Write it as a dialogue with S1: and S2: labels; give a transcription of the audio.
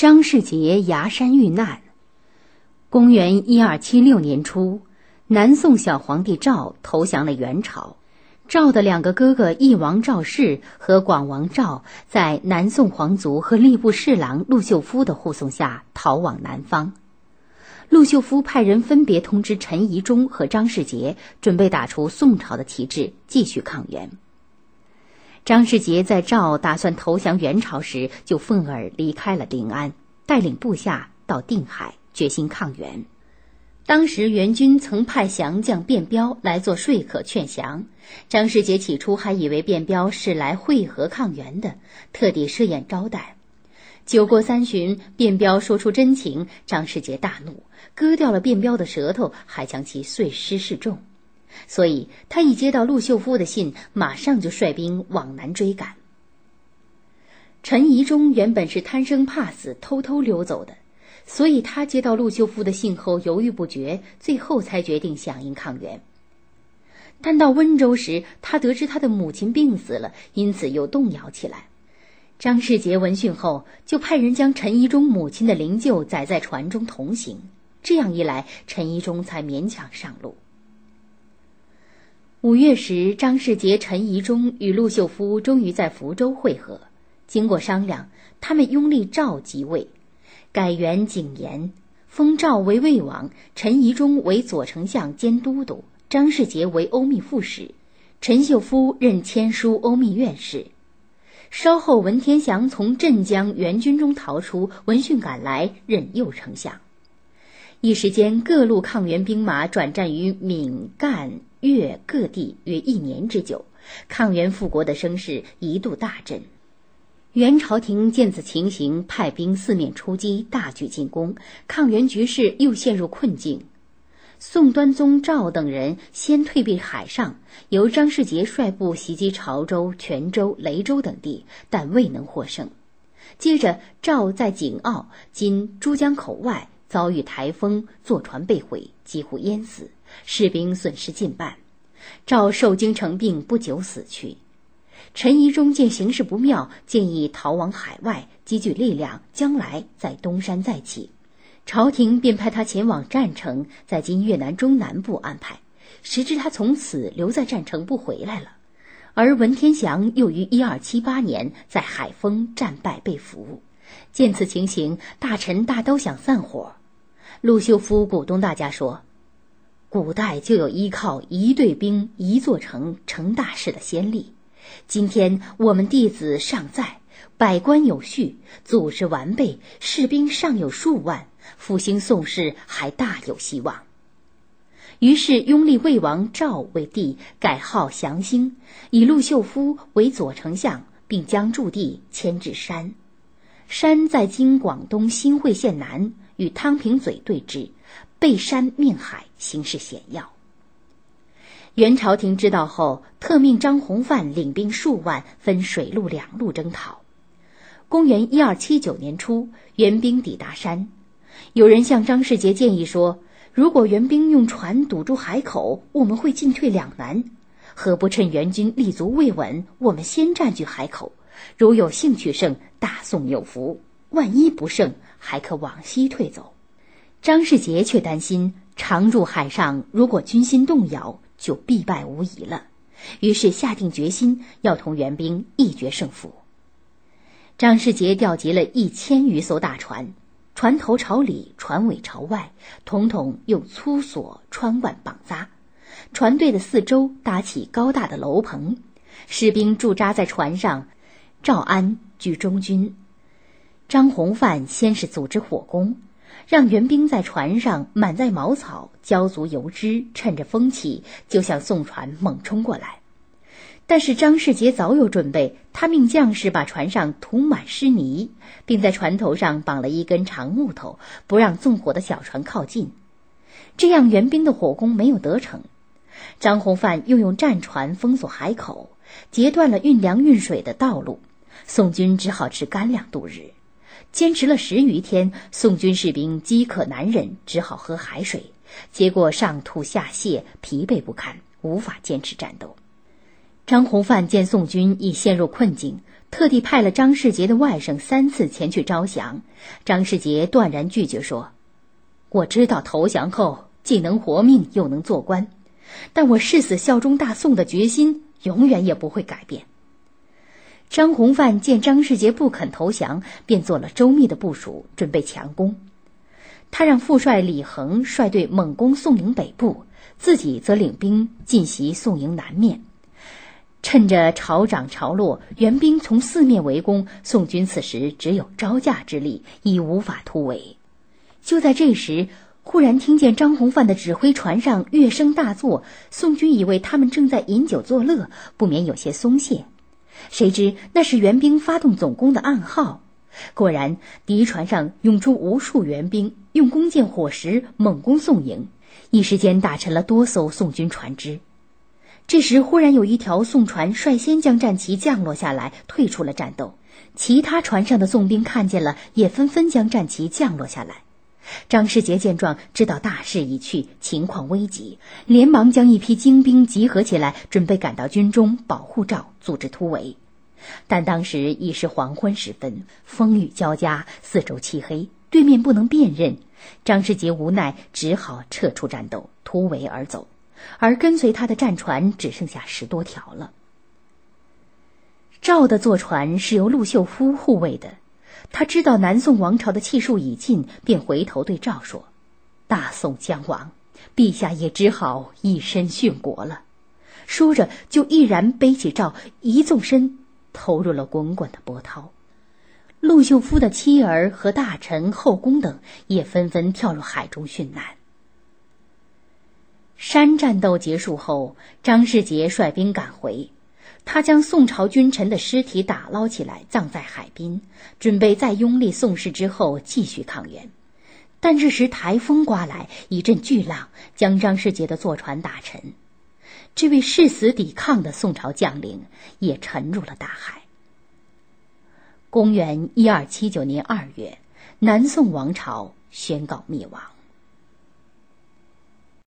S1: 张世杰崖山遇难。公元一二七六年初，南宋小皇帝赵投降了元朝。赵的两个哥哥义王赵氏和广王赵，在南宋皇族和吏部侍郎陆秀夫的护送下逃往南方。陆秀夫派人分别通知陈宜中和张世杰，准备打出宋朝的旗帜，继续抗元。张世杰在赵打算投降元朝时，就愤而离开了临安，带领部下到定海，决心抗元。当时元军曾派降将卞彪来做说客劝降，张世杰起初还以为卞彪是来会合抗元的，特地设宴招待。酒过三巡，卞彪说出真情，张世杰大怒，割掉了卞彪的舌头，还将其碎尸示众。所以他一接到陆秀夫的信，马上就率兵往南追赶。陈宜中原本是贪生怕死，偷偷溜走的，所以他接到陆秀夫的信后犹豫不决，最后才决定响应抗元。但到温州时，他得知他的母亲病死了，因此又动摇起来。张世杰闻讯后，就派人将陈宜中母亲的灵柩载在船中同行。这样一来，陈宜中才勉强上路。五月时，张世杰、陈宜中与陆秀夫终于在福州会合。经过商量，他们拥立赵即位，改元景延，封赵为魏王，陈宜中为左丞相兼都督，张世杰为欧密副使，陈秀夫任签书欧密院事。稍后，文天祥从镇江援军中逃出，闻讯赶来，任右丞相。一时间，各路抗元兵马转战于闽、赣。粤各地约一年之久，抗元复国的声势一度大振。元朝廷见此情形，派兵四面出击，大举进攻，抗元局势又陷入困境。宋端宗赵等人先退避海上，由张世杰率部袭击潮州、泉州、雷州等地，但未能获胜。接着，赵在景澳（今珠江口外）遭遇台风，坐船被毁，几乎淹死。士兵损失近半，赵受惊成病，不久死去。陈宜中见形势不妙，建议逃往海外，积聚力量，将来在东山再起。朝廷便派他前往占城，在今越南中南部安排。谁知他从此留在占城不回来了。而文天祥又于一二七八年在海丰战败被俘。见此情形，大臣大都想散伙。陆秀夫鼓动大家说。古代就有依靠一队兵一座城成大事的先例，今天我们弟子尚在，百官有序，组织完备，士兵尚有数万，复兴宋氏还大有希望。于是拥立魏王赵为帝，改号祥兴，以陆秀夫为左丞相，并将驻地迁至山。山在今广东新会县南，与汤平嘴对峙。背山面海，形势险要。元朝廷知道后，特命张弘范领兵数万，分水陆两路征讨。公元一二七九年初，援兵抵达山，有人向张世杰建议说：“如果援兵用船堵住海口，我们会进退两难，何不趁援军立足未稳，我们先占据海口？如有幸取胜，大宋有福；万一不胜，还可往西退走。”张世杰却担心常驻海上，如果军心动摇，就必败无疑了。于是下定决心要同援兵一决胜负。张世杰调集了一千余艘大船，船头朝里，船尾朝外，统统用粗索穿贯绑扎。船队的四周搭起高大的楼棚，士兵驻扎在船上。赵安居中军，张弘范先是组织火攻。让援兵在船上满载茅草、浇足油脂，趁着风起就向宋船猛冲过来。但是张世杰早有准备，他命将士把船上涂满湿泥，并在船头上绑了一根长木头，不让纵火的小船靠近。这样援兵的火攻没有得逞。张弘范又用战船封锁海口，截断了运粮运水的道路，宋军只好吃干粮度日。坚持了十余天，宋军士兵饥渴难忍，只好喝海水，结果上吐下泻，疲惫不堪，无法坚持战斗。张弘范见宋军已陷入困境，特地派了张世杰的外甥三次前去招降。张世杰断然拒绝说：“我知道投降后既能活命又能做官，但我誓死效忠大宋的决心永远也不会改变。”张弘范见张世杰不肯投降，便做了周密的部署，准备强攻。他让副帅李恒率队猛攻宋营北部，自己则领兵进袭宋营南面。趁着潮涨潮落，援兵从四面围攻，宋军此时只有招架之力，已无法突围。就在这时，忽然听见张弘范的指挥船上乐声大作，宋军以为他们正在饮酒作乐，不免有些松懈。谁知那是援兵发动总攻的暗号。果然，敌船上涌出无数援兵，用弓箭火石猛攻宋营，一时间打沉了多艘宋军船只。这时，忽然有一条宋船率先将战旗降落下来，退出了战斗。其他船上的宋兵看见了，也纷纷将战旗降落下来。张世杰见状，知道大势已去，情况危急，连忙将一批精兵集合起来，准备赶到军中保护赵，组织突围。但当时已是黄昏时分，风雨交加，四周漆黑，对面不能辨认。张世杰无奈，只好撤出战斗，突围而走。而跟随他的战船只剩下十多条了。赵的坐船是由陆秀夫护卫的，他知道南宋王朝的气数已尽，便回头对赵说：“大宋将亡，陛下也只好以身殉国了。”说着，就毅然背起赵，一纵身投入了滚滚的波涛。陆秀夫的妻儿和大臣、后宫等也纷纷跳入海中殉难。山战斗结束后，张世杰率兵赶回，他将宋朝君臣的尸体打捞起来，葬在海滨，准备在拥立宋氏之后继续抗元。但这时台风刮来，一阵巨浪将张世杰的坐船打沉，这位誓死抵抗的宋朝将领也沉入了大海。公元一二七九年二月，南宋王朝宣告灭亡。